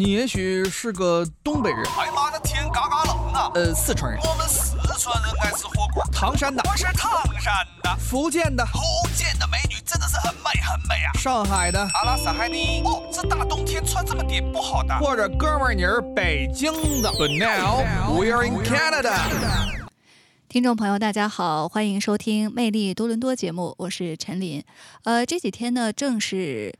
你也许是个东北人，哎妈的天嘎嘎冷啊！呃，四川人，我们四川人爱吃火锅。唐山的，我是唐山的，福建的，福建的美女真的是很美很美啊！上海的，阿拉斯海尼。哦，这大冬天穿这么点不好的。或者哥们儿你是北京的。But now we're in Canada。听众朋友，大家好，欢迎收听《魅力多伦多》节目，我是陈琳。呃，这几天呢，正是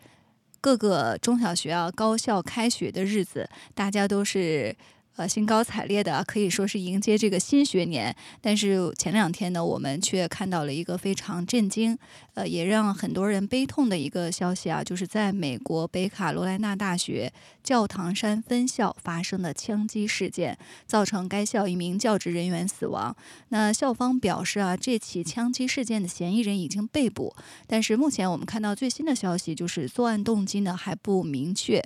各个中小学啊高校开学的日子，大家都是。呃，兴高采烈的可以说是迎接这个新学年，但是前两天呢，我们却看到了一个非常震惊，也让很多人悲痛的一个消息啊，就是在美国北卡罗来纳大学教堂山分校发生的枪击事件，造成该校一名教职人员死亡。那校方表示啊，这起枪击事件的嫌疑人已经被捕，但是目前我们看到最新的消息就是作案动机呢还不明确。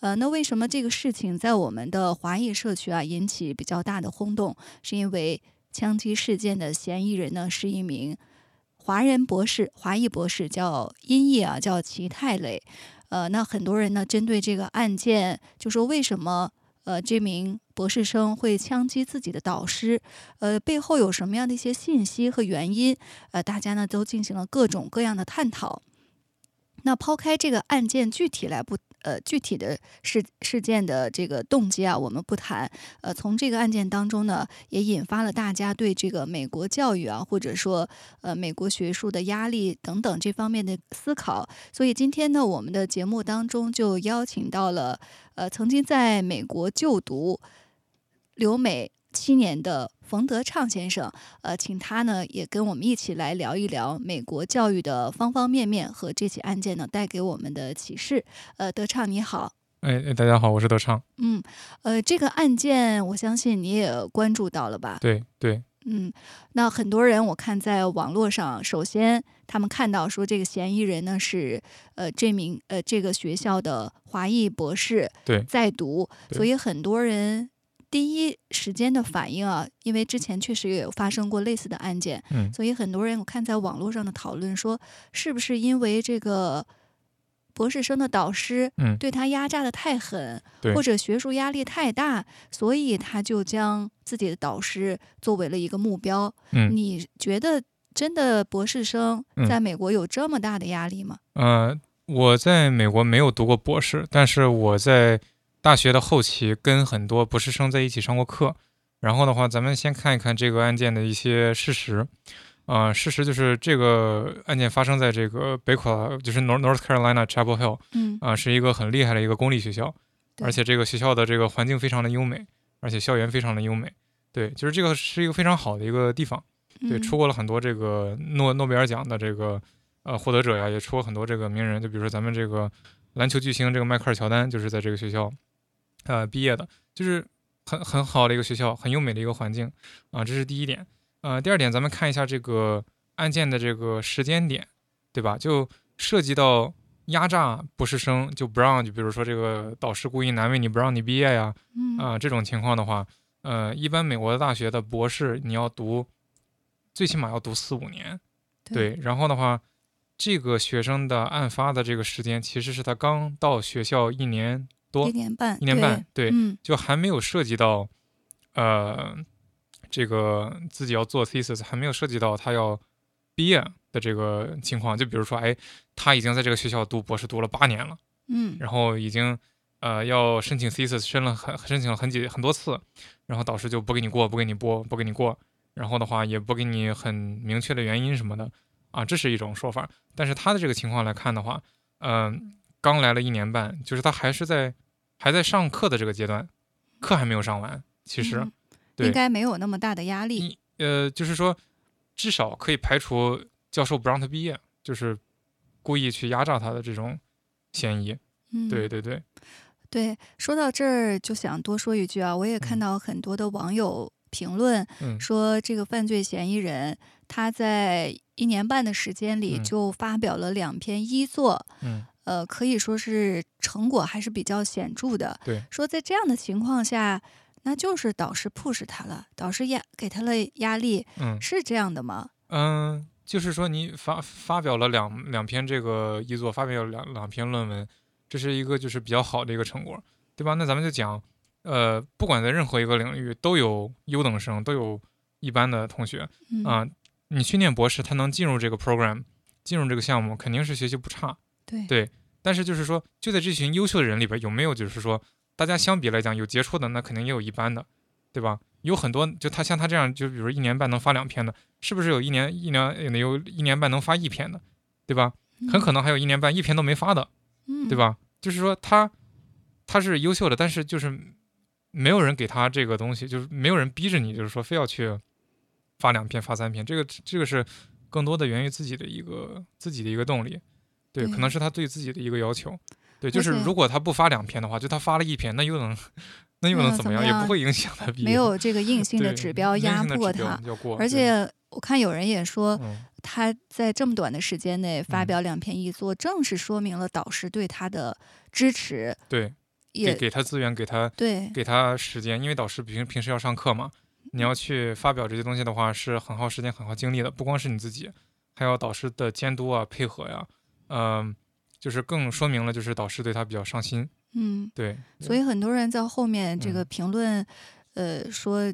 呃，那为什么这个事情在我们的华裔社区啊引起比较大的轰动？是因为枪击事件的嫌疑人呢是一名华人博士，华裔博士叫音译啊，叫齐泰磊。呃，那很多人呢针对这个案件，就说为什么呃这名博士生会枪击自己的导师？呃，背后有什么样的一些信息和原因？呃，大家呢都进行了各种各样的探讨。那抛开这个案件具体来不？呃，具体的事事件的这个动机啊，我们不谈。呃，从这个案件当中呢，也引发了大家对这个美国教育啊，或者说呃美国学术的压力等等这方面的思考。所以今天呢，我们的节目当中就邀请到了呃曾经在美国就读留美。七年的冯德畅先生，呃，请他呢也跟我们一起来聊一聊美国教育的方方面面和这起案件呢带给我们的启示。呃，德畅你好，哎，大家好，我是德畅。嗯，呃，这个案件我相信你也关注到了吧？对对，嗯，那很多人我看在网络上，首先他们看到说这个嫌疑人呢是呃这名呃这个学校的华裔博士在读，所以很多人。第一时间的反应啊，因为之前确实也有发生过类似的案件，嗯，所以很多人我看在网络上的讨论说，是不是因为这个博士生的导师，嗯，对他压榨的太狠，或者学术压力太大，所以他就将自己的导师作为了一个目标。嗯，你觉得真的博士生在美国有这么大的压力吗？呃，我在美国没有读过博士，但是我在。大学的后期跟很多博士生在一起上过课，然后的话，咱们先看一看这个案件的一些事实。啊，事实就是这个案件发生在这个北卡，就是 North North Carolina Chapel Hill，嗯，啊，是一个很厉害的一个公立学校，而且这个学校的这个环境非常的优美，而且校园非常的优美，对，就是这个是一个非常好的一个地方，对，出过了很多这个诺诺贝尔奖的这个呃获得者呀，也出过很多这个名人，就比如说咱们这个篮球巨星这个迈克尔乔丹就是在这个学校。呃，毕业的就是很很好的一个学校，很优美的一个环境啊，这是第一点。呃，第二点，咱们看一下这个案件的这个时间点，对吧？就涉及到压榨博士生，就不让，就比如说这个导师故意难为你，不让你毕业呀，啊，这种情况的话，呃，一般美国的大学的博士你要读，最起码要读四五年，对。然后的话，这个学生的案发的这个时间，其实是他刚到学校一年。多一年半，一年半，对，嗯，就还没有涉及到，呃，这个自己要做 thesis，还没有涉及到他要毕业的这个情况。就比如说，哎，他已经在这个学校读博士读了八年了，嗯，然后已经呃要申请 thesis，申了很申请了很几很多次，然后导师就不给你过，不给你播，不给你过，然后的话也不给你很明确的原因什么的，啊，这是一种说法。但是他的这个情况来看的话，嗯。刚来了一年半，就是他还是在还在上课的这个阶段，课还没有上完。其实，应该没有那么大的压力。呃，就是说，至少可以排除教授不让他毕业，就是故意去压榨他的这种嫌疑。嗯，对对对，对。说到这儿，就想多说一句啊，我也看到很多的网友评论说，这个犯罪嫌疑人他在一年半的时间里就发表了两篇一作。嗯。呃，可以说是成果还是比较显著的。对，说在这样的情况下，那就是导师 push 他了，导师压给他了压力。嗯，是这样的吗？嗯，就是说你发发表了两两篇这个译作，发表了两两篇论文，这是一个就是比较好的一个成果。对吧？那咱们就讲，呃，不管在任何一个领域，都有优等生，都有一般的同学嗯啊、你去念博士，他能进入这个 program，进入这个项目，肯定是学习不差。对对但是就是说，就在这群优秀的人里边，有没有就是说，大家相比来讲有杰出的，那肯定也有一般的，对吧？有很多就他像他这样，就比如一年半能发两篇的，是不是有一年一年有一年半能发一篇的，对吧？很可能还有一年半一篇都没发的，嗯对？吧？就是说他他是优秀的，但是就是没有人给他这个东西，就是没有人逼着你，就是说非要去发两篇、发三篇，这个这个是更多的源于自己的一个自己的一个动力，对，可能是他对自己的一个要求，对，就是如果他不发两篇的话，就他发了一篇，那又能 那又能怎么样？么样？也不会影响他？毕业，没有这个硬性的指标压过，对而且我看有人也说，嗯他在这么短的时间内发嗯。表两篇译作，正是说明了导师对他的支持，对，给也给他资源，给他对给他时间，因为导师平平时要上课嘛，你要去发表这些东西的话，是很耗时间、很耗精力的。不光是你自己，还有导师的监督啊、配合呀，嗯、就是更说明了就是导师对他比较上心。嗯，对，所以很多人在后面这个嗯评论，呃，说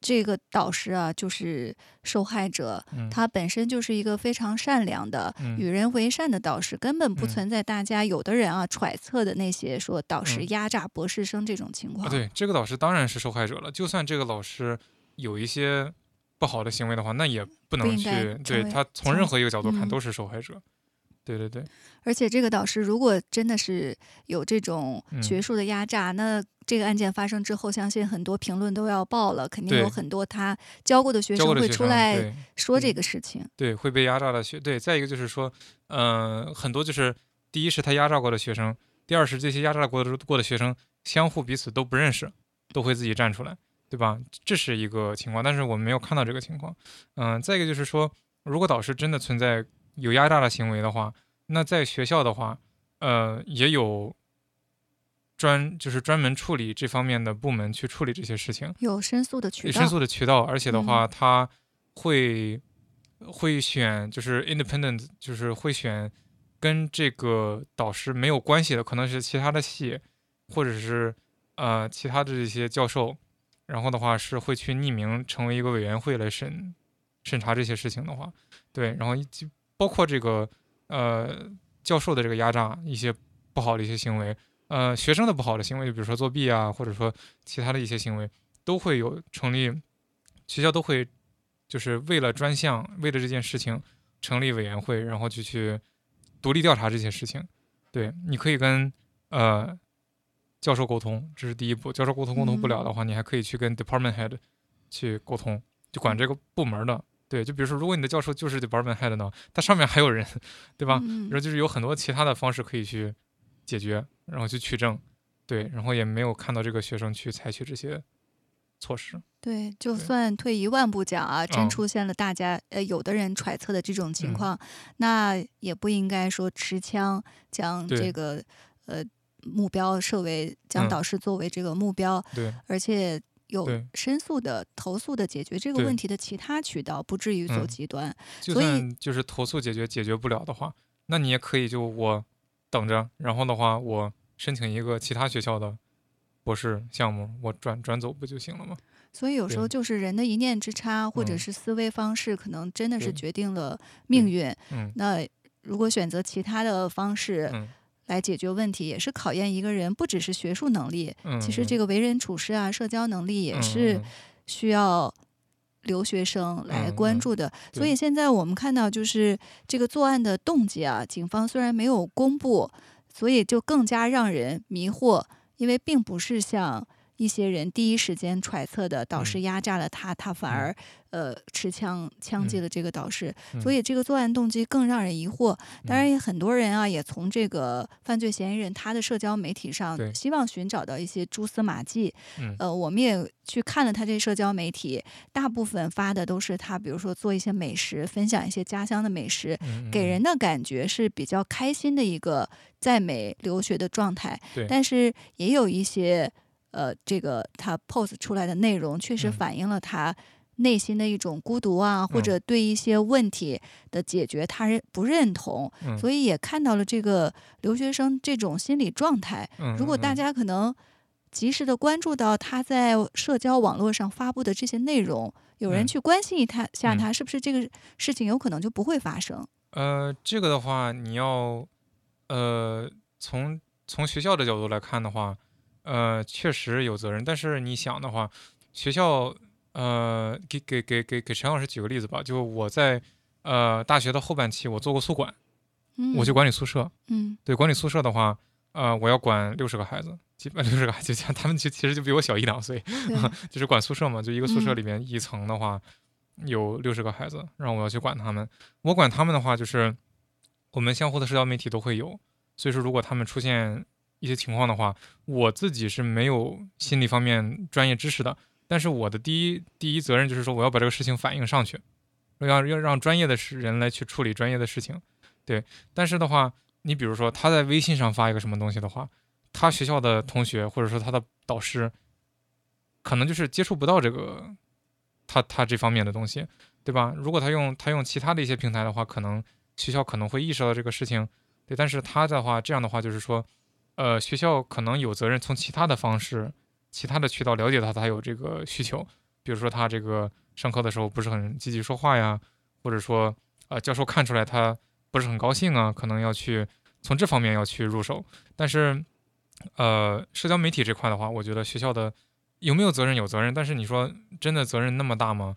这个导师啊就是受害者，嗯，他本身就是一个非常善良的、嗯与人为善的导师，根本不嗯存在大家有的人啊揣测的那些说导师嗯压榨博士生这种情况。啊，对，这个导师当然是受害者了。就算这个老师有一些不好的行为的话，那也不能去对他从任何一个角度看嗯都是受害者。对对对，而且这个导师如果真的是有这种嗯学术的压榨，那这个案件发生之后，相信很多评论都要爆了，肯定有很多他教过的学生会出来说这个事情。对，会被压榨的学，对，再一个就是说，嗯、很多就是第一是他压榨过的学生，第二是这些压榨过的过的学生相互彼此都不认识，都会自己站出来，对吧？这是一个情况，但是我们没有看到这个情况。嗯、再一个就是说，如果导师真的存在有压榨的行为的话，那在学校的话，呃，也有专就是专门处理这方面的部门去处理这些事情。有申诉的渠道，申诉的渠道，而且的嗯话，他会会选就是 independent，就是会选跟这个导师没有关系的，可能是其他的系，或者是呃其他的这些教授，然后的话是会去匿名成为一个委员会来审审查这些事情的话，对，然后一就包括这个呃教授的这个压榨一些不好的一些行为。呃，学生的不好的行为，就比如说作弊啊，或者说其他的一些行为，都会有成立，学校都会就是为了专项，为了这件事情成立委员会，然后就去独立调查这些事情。对，你可以跟呃教授沟通，这是第一步。教授沟通沟通不了的话，你还可以去跟 department head 去沟通，就管这个部门的。对，就比如说，如果你的教授就是 department head 呢，他上面还有人，对吧？嗯。然后就是有很多其他的方式可以去解决，然后去取证，对，然后也没有看到这个学生去采取这些措施。对，就算退一万步讲啊，真嗯。出现了大家呃有的人揣测的这种情嗯。况，那也不应该说持枪将这个呃目标设为将嗯。导师作为这个目标，对，而且有申诉的、投诉的解决这个问题的其他渠道，不至于走嗯极端。就所以就是投诉解决解决不了的话，那你也可以就我等着，然后的话我申请一个其他学校的博士项目，我转转走不就行了吗？所以有时候。就是人的一念之差，或者嗯。是思维方式，可能真的是决定了命运。嗯。那如果选择其他的方式嗯来解决问题，也是考验一个人，不只是学术能力，嗯，其实这个个为人处事啊、社交能力也嗯是嗯需要留学生来关注的。所以现在我们看到，就是这个作案的动机啊，警方虽然没有公布，所以就更加让人迷惑，因为并不是像。一些人第一时间揣测的导师嗯。压榨了他，他反嗯。而呃持枪枪击嗯。了这个导师，嗯。所以这个作案动机更让人疑惑。当然，嗯也很多人啊也从这个犯罪嫌疑人他的社交媒体上希望寻找到一些蛛丝马迹。嗯。呃，我们也去看了他这社交媒体，大部分发的都是他，比如说做一些美食，分享一些家乡的美食，嗯给人的感觉是比较开心的一个在美留学的状态。但是也有一些呃，这个他 post 出来的内容确实嗯。反映了他内心的一种孤独啊，或嗯。者对一些问题的解决他认不认同，嗯。所以也看到了这个留学生这种心理状态。嗯，如果大嗯。家可能及时的关注到他在社交网络上发布的这些内容，有人嗯。去关心一他下嗯。他，是不是这个事情有可能就不会发生？呃，这个的话，你要呃从从学校的角度来看的话，呃，确实有责任。但是你想的话，学校呃，给给给给给陈老师举个例子吧，就我在呃大学的后半期，我做过宿管，嗯，我去管理宿舍。嗯对，管理宿舍的话，呃，我要管六十个孩子，基本六十个孩子，就像他们就其实就比我小一两岁，就是管宿舍嘛，就一个宿舍嗯里面一层的话有六十个孩子，然后我要去管他们。我管他们的话，就是我们相互的社交媒体都会有，所以说如果他们出现一些情况的话，我自己是没有心理方面专业知识的，但是我的第一第一责任就是说我要把这个事情反映上去，要要让专业的事人来去处理专业的事情，对。但是的话，你比如说他在微信上发一个什么东西的话，他学校的同学或者说他的导师，可能就是接触不到这个他他这方面的东西，对吧？如果他用他用其他的一些平台的话，可能学校可能会意识到这个事情，对。但是他的话，这样的话就是说，呃，学校可能有责任从其他的方式、其他的渠道了解到他有这个需求，比如说他这个上课的时候不是很积极说话呀，或者说呃教授看出来他不是很高兴啊，可能要去从这方面要去入手。但是呃，社交媒体这块的话，我觉得学校的有没有责任有责任，但是你说真的责任那么大吗？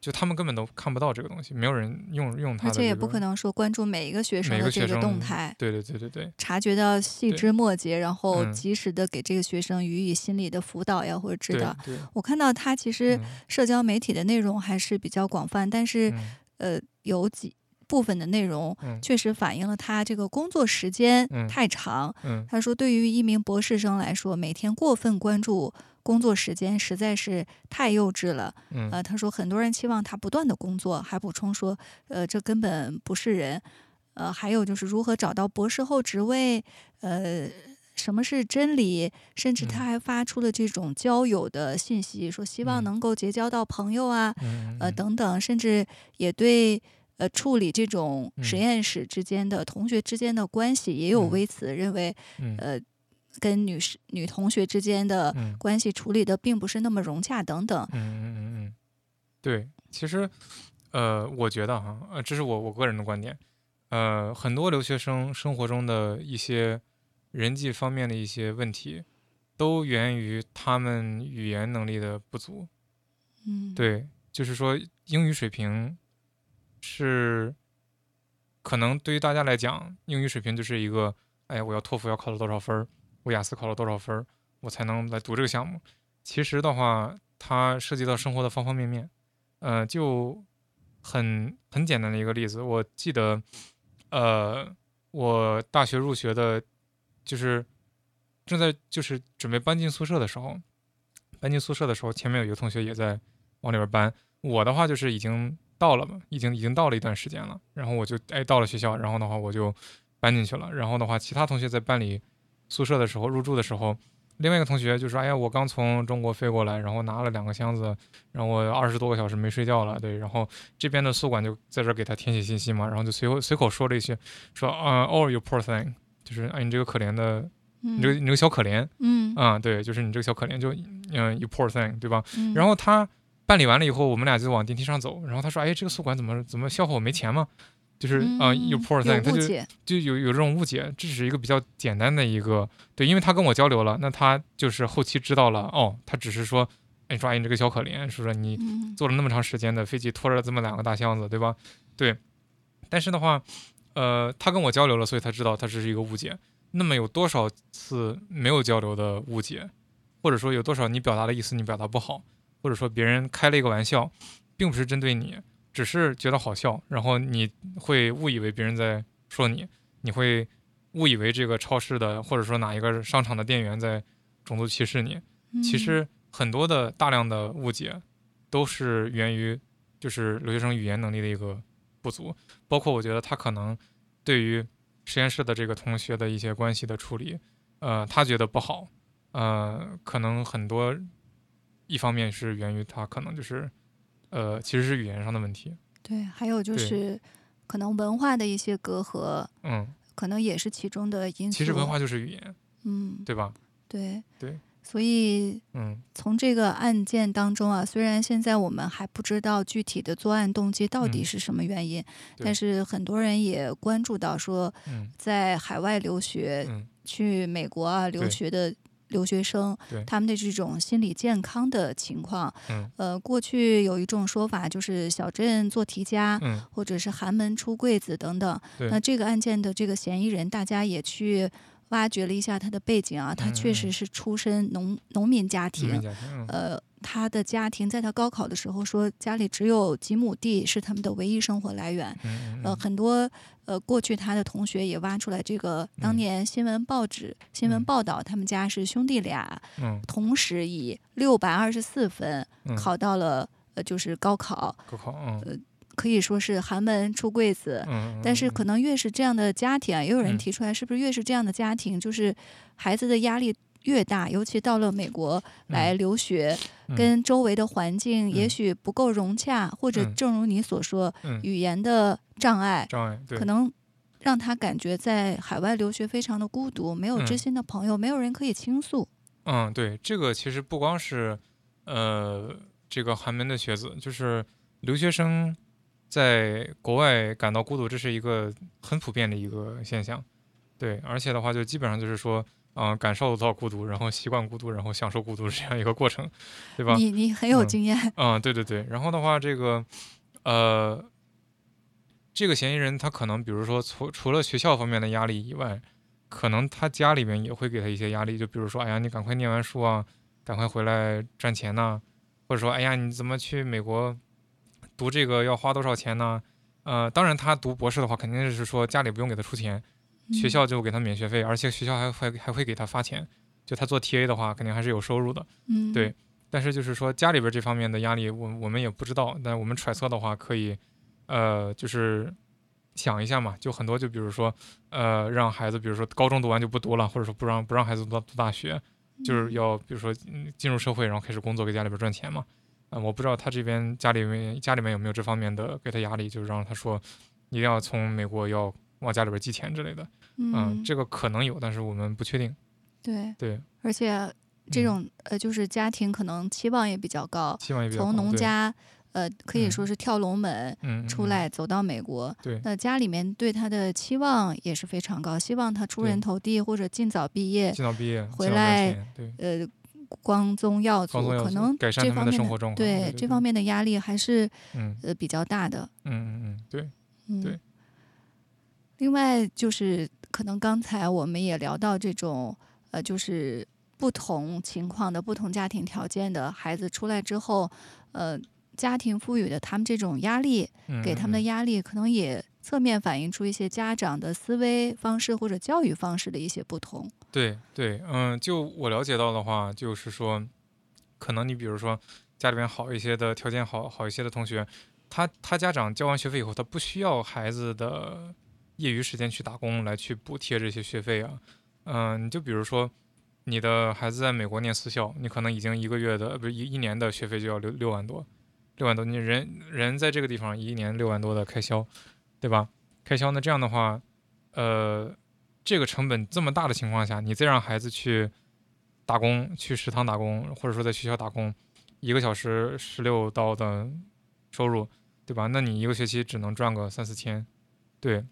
就他们根本都看不到这个东西，没有人用用它的、这个，而且也不可能说关注每一个学生的这个动态，对对对对对，察觉到细枝末节，然后嗯及时的给这个学生予以心理的辅导呀，或者指导。我看到他其实嗯社交媒体的内容还是比较广泛，但是嗯呃，有几部分的内容嗯确实反映了他这个工作时间嗯太长。嗯他说，对于一名博士生来说，每天过分关注工作时间实在是太幼稚了。嗯。呃，他说很多人期望他不断的工作，还补充说，呃，这根本不是人。呃，还有就是如何找到博士后职位，呃，什么是真理，甚至他嗯。还发出了这种交友的信息，说希望嗯。能够结交到朋友啊，嗯呃嗯。等等，甚至也对呃处理这种实嗯。验室之间的、同学之间的关系也有嗯。微词，认为嗯。呃跟女士女同学之间的嗯关系处理的并不是那么融洽等等。嗯嗯嗯嗯，对，其实，呃，我觉得哈，呃，这是我我个人的观点，呃，很多留学生生活中的一些人际方面的一些问题，都源于他们语言能力的不足。嗯，，对，就是说英语水平是，可能对于大家来讲，英语水平就是一个，哎，我要托福要考到多少分儿，我雅思考了多少分，我才能来读这个项目。其实的话，它涉及到生活的方方面面，呃，就很很简单的一个例子，我记得，呃，我大学入学的，就是正在就是准备搬进宿舍的时候，搬进宿舍的时候，前面有一个同学也在往里边搬。我的话就是已经到了嘛，已经已经到了一段时间了，然后我就哎到了学校，然后的话我就搬进去了。然后的话，其他同学在搬里宿舍的时候，入住的时候，另外一个同学就说：“哎呀，我刚从中国飞过来，然后拿了两个箱子，然后我二十多个小时没睡觉了。”对，然后这边的宿管就在这儿给他填写信息嘛，然后就随口随口说了一句，说：“啊、o h you poor thing，就是哎你这个可怜的，你这个嗯你这个小可怜。”嗯啊、对，就是你这个小可怜，就嗯、you poor thing，对吧？嗯，然后他办理完了以后，我们俩就往电梯上走，然后他说：“哎，这个宿管怎么怎么笑话我没钱吗？”就是啊、嗯 u poor 有 thing，他就，就有有这种误解，这只是一个比较简单的一个对，因为他跟我交流了，那他就是后期知道了，哦，他只是说，哎，说哎你这个小可怜，说说你嗯坐了那么长时间的飞机，拖着这么两个大箱子，对吧？对，但是的话，呃，他跟我交流了，所以他知道他这是一个误解。那么有多少次没有交流的误解，或者说有多少你表达的意思你表达不好，或者说别人开了一个玩笑，并不是针对你，只是觉得好笑，然后你会误以为别人在说你，你会误以为这个超市的或者说哪一个商场的店员在种族歧视你。其嗯实很多的大量的误解都是源于就是留学生语言能力的一个不足，包括我觉得他可能对于实验室的这个同学的一些关系的处理，呃，他觉得不好，呃，可能很多一方面是源于他可能就是呃，其实是语言上的问题。对，还有就是可能文化的一些隔阂，嗯，可能也是其中的因素。其实文化就是语言，嗯，对吧？对对，所以嗯。从这个案件当中啊，虽然现在我们还不知道具体的作案动机到底嗯。是什么原因，对。但是很多人也关注到说，嗯。在海外留学、嗯，去美国啊留学的留学生，他们的这种心理健康的情况，嗯。呃，过去有一种说法就是小镇做题家，嗯，或者是寒门出贵子等等。那这个案件的这个嫌疑人，大家也去挖掘了一下他的背景啊，他确实是出身农农民家庭，家庭，嗯。呃，他的家庭在他高考的时候说家里只有几亩地是他们的唯一生活来源。呃，很多呃过去他的同学也挖出来这个当嗯。年新闻报纸、新闻嗯。报道，他们家是兄弟俩嗯。同时以六百二十四分嗯，考到了呃就是高考，高考，嗯可以说是寒门出贵子。嗯，但是可能越是这样的家庭啊，也有人嗯。提出来，是不是越是这样的家庭，就是孩子的压力越大，尤其到了美国来留学，嗯。跟周围的环境也嗯。许不够融洽，或者嗯。正如你所说，嗯。语言的障碍，障碍，对。可，能让他感觉在海外留学非常的孤独，没有知嗯。心的朋友，没有人可以倾诉。嗯，对，这个其实不光是呃这个寒门的学子，就是留学生在国外感到孤独，这是一个很普遍的一个现象。对，而且的话，就基本上就是说，嗯、感受到孤独，然后习惯孤独，然后享受孤独这样一个过程，对吧？你你很有嗯经验，嗯，对对对。然后的话，这个呃，这个嫌疑人他可能，比如说除除了学校方面的压力以外，可能他家里面也会给他一些压力，就比如说，哎呀，你赶快念完书啊，赶快回来赚钱呐、或者说，哎呀，你怎么去美国读这个要花多少钱呢？呃，当然，他读博士的话，肯定是说家里不用给他出钱，学嗯校就给他免学费，而且学校还会还会给他发钱。就他做 TA 的话，肯定还是有收入的。嗯，对但是就是说家里边这方面的压力，我我们也不知道。但我们揣测的话，可以，呃，就是想一下嘛，就很多，就比如说，呃，让孩子，比如说高中读完就不读了，或者说不让不让孩子读到读大学，就是要比如说嗯进入社会，然后开始工作，给家里边赚钱嘛。啊、我不知道他这边家里面家里面有没有这方面的给他压力，就是让他说一定要从美国要往家里边寄钱之类的。嗯，嗯，这个可能有，但是我们不确定。对，对，而且这嗯种呃，就是家庭可能期望也比较高，期望也比较从高从农家呃，可以嗯说是跳龙门出来，走到美国。对那家里面对他的期望也是非常高，希望他出人头地或者尽早毕业，尽早毕业，回来对。呃，光宗耀祖可能改善他们的这方面生活状况对这方面的压力还是嗯呃比较大的。嗯嗯嗯，对，嗯，对。另外就是可能刚才我们也聊到这种呃，就是不同情况的不同家庭条件的孩子出来之后，呃，家庭赋予的他们这种压力，嗯给他们的嗯压力，可能也侧面反映出一些家长的思维方式或者教育方式的一些不同。对对，嗯，就我了解到的话，就是说，可能你比如说家里边好一些的条件好好一些的同学，他他家长交完学费以后，他不需要孩子的业余时间去打工来去补贴这些学费啊。嗯，你就比如说你的孩子在美国念私校，你可能已经一个月的不是一一年的学费就要六六万多，六万多，你人人在这个地方一年六万多的开销，对吧？开销那这样的话，呃，这个成本这么大的情况下，你再让孩子去打工，去食堂打工，或者说在学校打工，一个小时十六刀的收入，对吧？那你一个学期只能赚个三四千，对。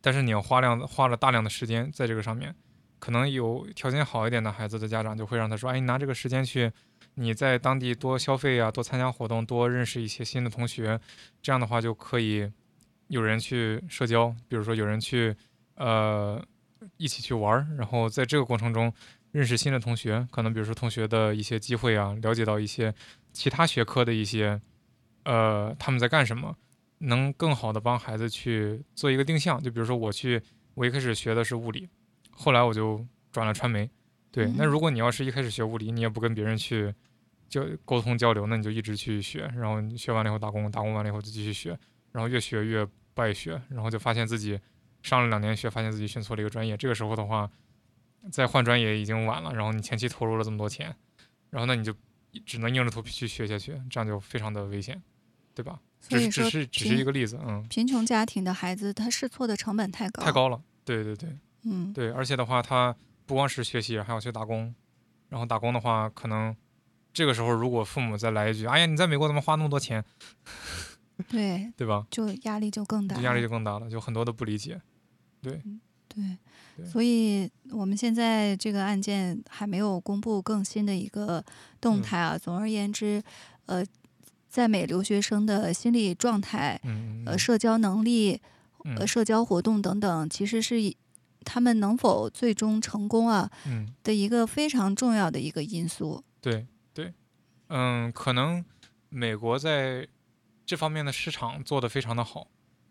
但是你要花量花了大量的时间在这个上面，可能有条件好一点的孩子的家长就会让他说：“哎，你拿这个时间去，你在当地多消费啊，多参加活动，多认识一些新的同学，这样的话就可以有人去社交，比如说有人去呃一起去玩儿，然后在这个过程中认识新的同学，可能比如说同学的一些机会啊，了解到一些其他学科的一些呃他们在干什么，能更好的帮孩子去做一个定向。就比如说我去，我一开始学的是物理，后来我就转了传媒。对，那嗯如果你要是一开始学物理，你也不跟别人去交沟通交流，那你就一直去学，然后你学完了以后打工，打工完了以后就继续学，然后越学越不爱学，然后就发现自己上了两年学，发现自己选错了一个专业。这个时候的话，再换专业已经晚了，然后你前期投入了这么多钱，然后那你就只能硬着头皮去学下去，这样就非常的危险。对吧？只是只是只是一个例子，嗯，贫穷家庭的孩子，他试错的成本太高，太，高了，对对对嗯，对，而且的话，他不光是学习，还要去打工，然后打工的话，可能这个时候如果父母再来一句，哎呀，你在美国怎么花那么多钱，对，对吧？就压力就更大了，压力就更大了，就很多的不理解，对。对。所以我们现在这个案件还没有公布更新的一个动嗯态啊。总而言之，呃，在美留学生的心理状态、嗯，社交能力、嗯。呃，社交活动等等，其实是以他们能否最终成功啊嗯，的一个非常重要的一个因素。对对，嗯，可能美国在这方面的市场做得非常的好，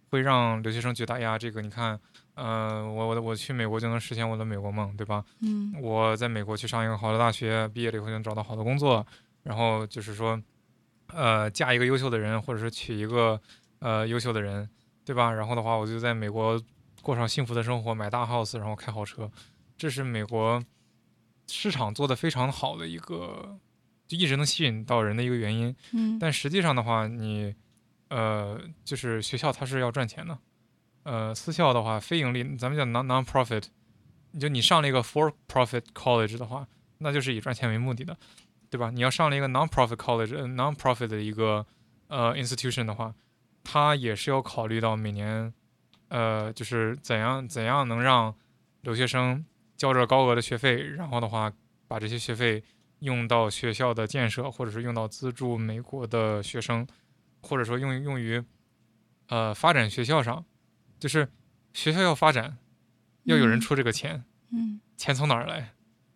会让留学生觉得，哎呀，这个你看，呃，我我我去美国就能实现我的美国梦，对吧？嗯我在美国去上一个好的大学，毕业了以后就能找到好的工作，然后就是说，呃，嫁一个优秀的人，或者是娶一个呃优秀的人，对吧？然后的话，我就在美国过上幸福的生活，买大 house，然后开豪车，这是美国市场做得非常好的一个，就一直能吸引到人的一个原因。嗯但实际上的话，你呃，就是学校它是要赚钱的，呃，私校的话，非盈利，咱们叫 non non profit，就你上了一个 for profit college 的话，那就是以赚钱为目的的，对吧？你要上了一个 non profit college，non-profit 的一个呃 institution 的话，它也是要考虑到每年，呃，就是怎样怎样能让留学生交着高额的学费，然后的话把这些学费用到学校的建设，或者是用到资助美国的学生，或者说用用于呃发展学校上，就是学校要发展，要有人嗯。出这个钱，嗯。钱从哪儿来，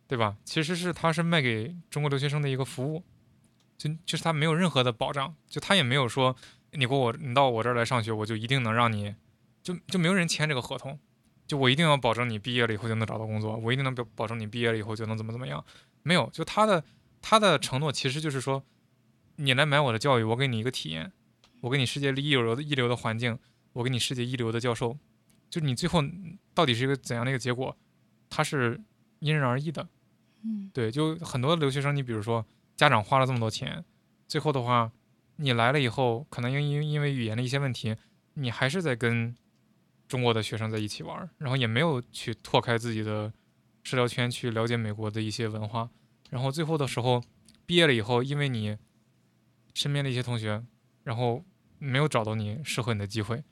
对吧？其实是他是卖给中国留学生的一个服务，就就是他没有任何的保障，就他也没有说你给我你到我这儿来上学，我就一定能让你，就就没有人签这个合同，就我一定要保证你毕业了以后就能找到工作，我一定能保保证你毕业了以后就能怎么怎么样，没有，就他的他的承诺其实就是说，你来买我的教育，我给你一个体验，我给你世界一流的一流的环境，我给你世界一流的教授，就你最后到底是一个怎样的一个结果，它是因人而异的。嗯对，就很多留学生，你比如说家长花了这么多钱，最后的话，你来了以后，可能因因因为语言的一些问题，你还是在跟中国的学生在一起玩儿，然后也没有去拓开自己的社交圈，去了解美国的一些文化，然后最后的时候毕业了以后，因为你身边的一些同学，然后没有找到你适合你的机会，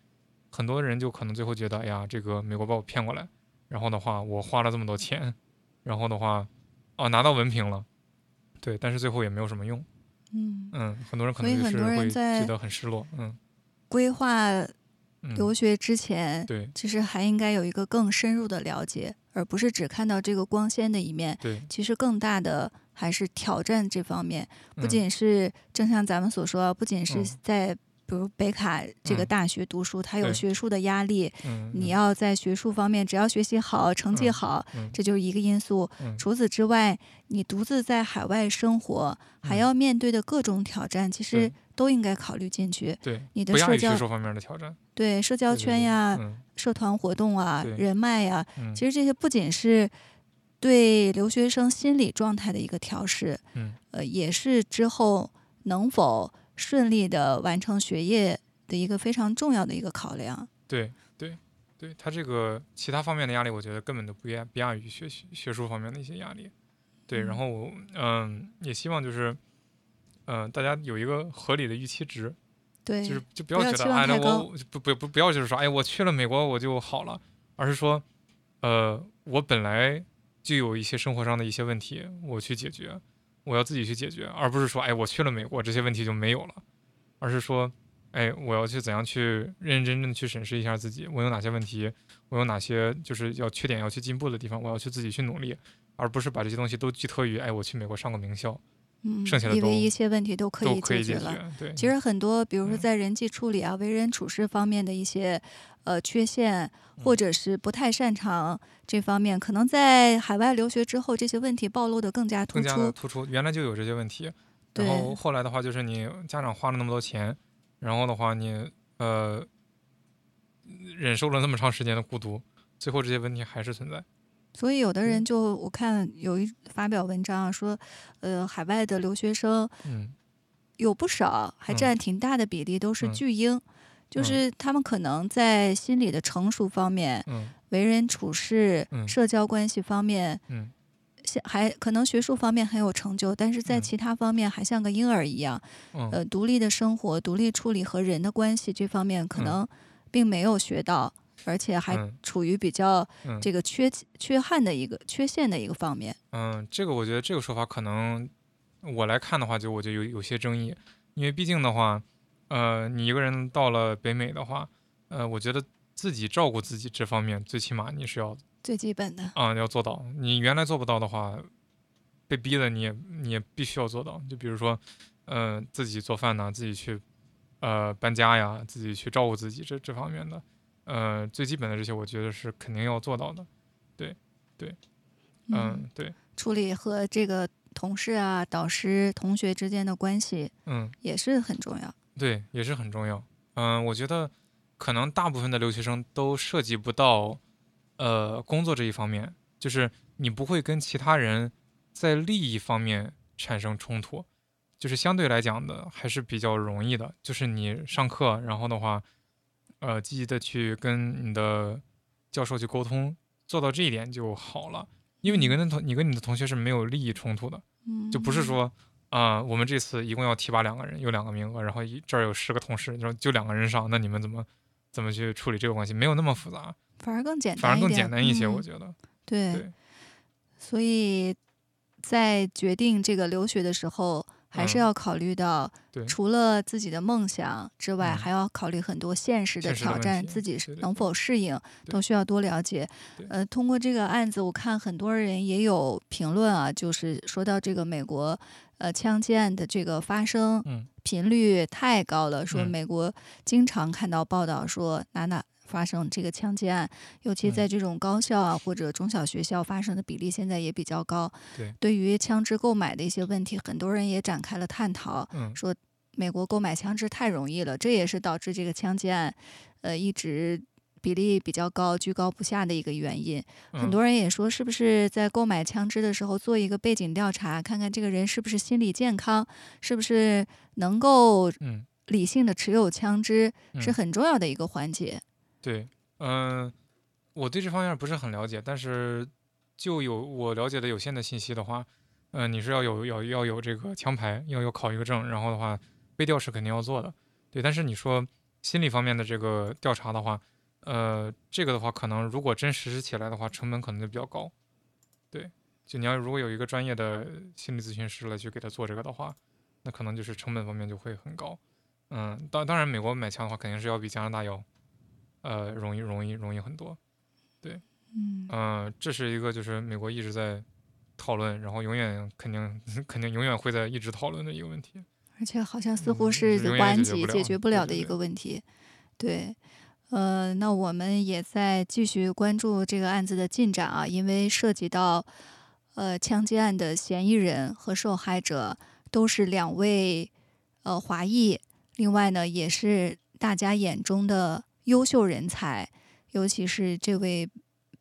很多人就可能最后觉得，哎呀，这个美国把我骗过来，然后的话，我花了这么多钱，然后的话，哦，拿到文凭了，对，但是最后也没有什么用，嗯，嗯，很多人可所以很多人能就是会在觉得很失落，嗯。规划嗯，留学之前，对。其实还应该有一个更深入的了解，而不是只看到这个光鲜的一面。对，其实更大的还是挑战这方面，不嗯仅是正像咱们所说，不仅是嗯在比如北卡这个嗯。大学读书，它有学术的压力，你要在学术方面只要学习好，成绩嗯好，嗯。这就是一个因素。嗯。除此之外，你独自在海外生活，还嗯。要面对的各种挑战，其实都应该考虑进去。对，你的社交学术方面的挑战，对社交圈呀、嗯。社团活动啊、人脉呀，嗯，其实这些不仅是对留学生心理状态的一个调试，嗯。呃，也是之后能否顺利的完成学业的一个非常重要的一个考量。对对对，他这个其他方面的压力，我觉得根本都不亚不亚于学习学术方面的一些压力。对，然嗯后我嗯也希望就是，嗯、大家有一个合理的预期值，对，就是就不要觉得哎，那我不不不不要就是说哎，我去了美国我就好了，而是说，呃，我本来就有一些生活上的一些问题，我去解决，我要自己去解决，而不是说哎，我去了美国这些问题就没有了，而是说，哎，我要去怎样去认认真真的去审视一下自己，我有哪些问题，我有哪些就是要缺点要去进步的地方，我要去自己去努力，而不是把这些东西都寄托于哎，我去美国上个名校嗯，剩下的都以为一些问题都可以解决了。决，对，其实很多，比如说嗯在人际处理啊、为人处事方面的一些呃缺陷，或嗯者是不太擅长这方面，可能在海外留学之后，这些问题暴露的更加突更加的出。突出，原来就有这些问题。对然后后来的话，就是你家长花了那么多钱，然后的话你呃忍受了那么长时间的孤独，最后这些问题还是存在。所以有的人嗯。就我看有一发表文章啊，说，呃，海外的留学生嗯。有不少，还嗯占挺大的比例，都是嗯。巨婴，就嗯。是他们可能在心理的成熟方面、嗯。为人处事、嗯。社交关系方面，嗯。还可能学术方面很有成就，但是在嗯。其他方面还像个婴儿一样，嗯。呃，独立的生活、独立处理和人的关系这方面可嗯。能并没有学到，而且还嗯处于比较嗯这个缺缺憾的一个缺陷的一个方面。嗯，这个我觉得这个说法可能我来看的话，就我就有有些争议，因为毕竟的话，呃，你一个人到了北美的话，呃，我觉得自己照顾自己这方面，最起码你是要最基本的，啊、要做到。你原来做不到的话，被逼的你也你也必须要做到。就比如说，呃，自己做饭呐，自己去呃搬家呀，自己去照顾自己这这方面的，呃，最基本的这些，我觉得是肯定要做到的。对，对嗯，对，处理和这个同事啊、导师、同学之间的关系嗯。也是很重要。对，也是很重要。嗯，我觉得可能大部分的留学生都涉及不到，呃，工作这一方面，就是你不会跟其他人在利益方面产生冲突，就是相对来讲的还是比较容易的。就是你上课，然后的话，呃，积极的去跟你的教授去沟通，做到这一点就好了。因为你跟同你跟你的同学是没有利益冲突的，嗯，就不是说啊、我们这次一共要提拔两个人，有两个名额，然后一这儿有十个同事，然后就两个人上，那你们怎么怎么去处理这个关系？没有那么复杂，反而更简单，反而更简单一些，嗯我觉得。对，对所以在决定这个留学的时候，还是嗯。要考虑到，除了自己的梦想之外，嗯。还要考虑很多现实的挑战，自己能否适应，都需要多了解。呃，通过这个案子，我看很多人也有评论啊，就是说到这个美国呃枪击案的这个发生嗯。频率太高了，说嗯。美国经常看到报道说哪哪发生这个枪击案，尤其嗯在这种高校啊或者中小学校发生的比例现在也比较高。对，对于枪支购买的一些问题，很多人也展开了探讨，嗯说美国购买枪支太容易了，这也是导致这个枪击案呃一直。比例比较高、居高不下的一个原因，很嗯多人也说，是不是在购买枪支的时候做一个背景调查，看看这个人是不是心理健康，是不是能够嗯，理性的持有枪支，是嗯很重要的一个环节。对，嗯、我对这方面不是很了解，但是就有我了解的有限的信息的话，嗯、你是要有要要有这个枪牌，要有考一个证，然后的话背调是肯定要做的，对。但是你说心理方面的这个调查的话，呃，这个的话可能如果真实施起来的话，成本可能就比较高，对。就你要如果有一个专业的心理咨询师来去给他做这个的话，那可能就是成本方面就会很高。嗯，当当然，美国买枪的话肯定是要比加拿大要，呃，容易容易容易很多。嗯嗯、这是一个就是美国一直在讨论，然后永远肯定 肯定永远会在一直讨论的一个问题。而且好像似乎嗯是顽解决不了疾解决不对对对了的一个问题。对，呃，那我们也在继续关注这个案子的进展啊，因为涉及到呃枪击案的嫌疑人和受害者都是两位呃华裔，另外呢也是大家眼中的优秀人才，尤其是这位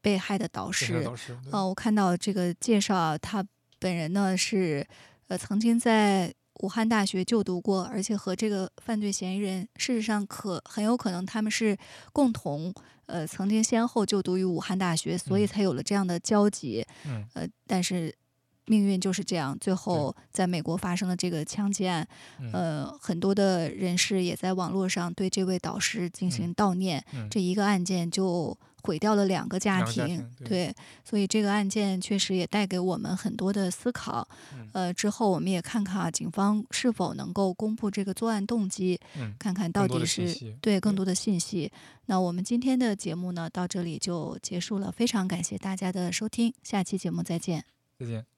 被害的导师。导师，对呃，我看到这个介绍，他本人呢是呃曾经在武汉大学就读过，而且和这个犯罪嫌疑人事实上可很有可能他们是共同呃曾经先后就读于武汉大学，所以嗯才有了这样的交集。嗯呃，但是命运就是这样，最后在美国发生了这个枪击案，嗯呃，很多的人士也在网络上对这位导师进行悼念。嗯这一个案件就毁掉了两个家庭，对对，所以这个案件确实也带给我们很多的思考。嗯呃，之后我们也看看啊，警方是否能够公布这个作案动机，嗯，看看到底是对更多的信息。那我们今天的节目呢，到这里就结束了，非常感谢大家的收听，下期节目再见。再见。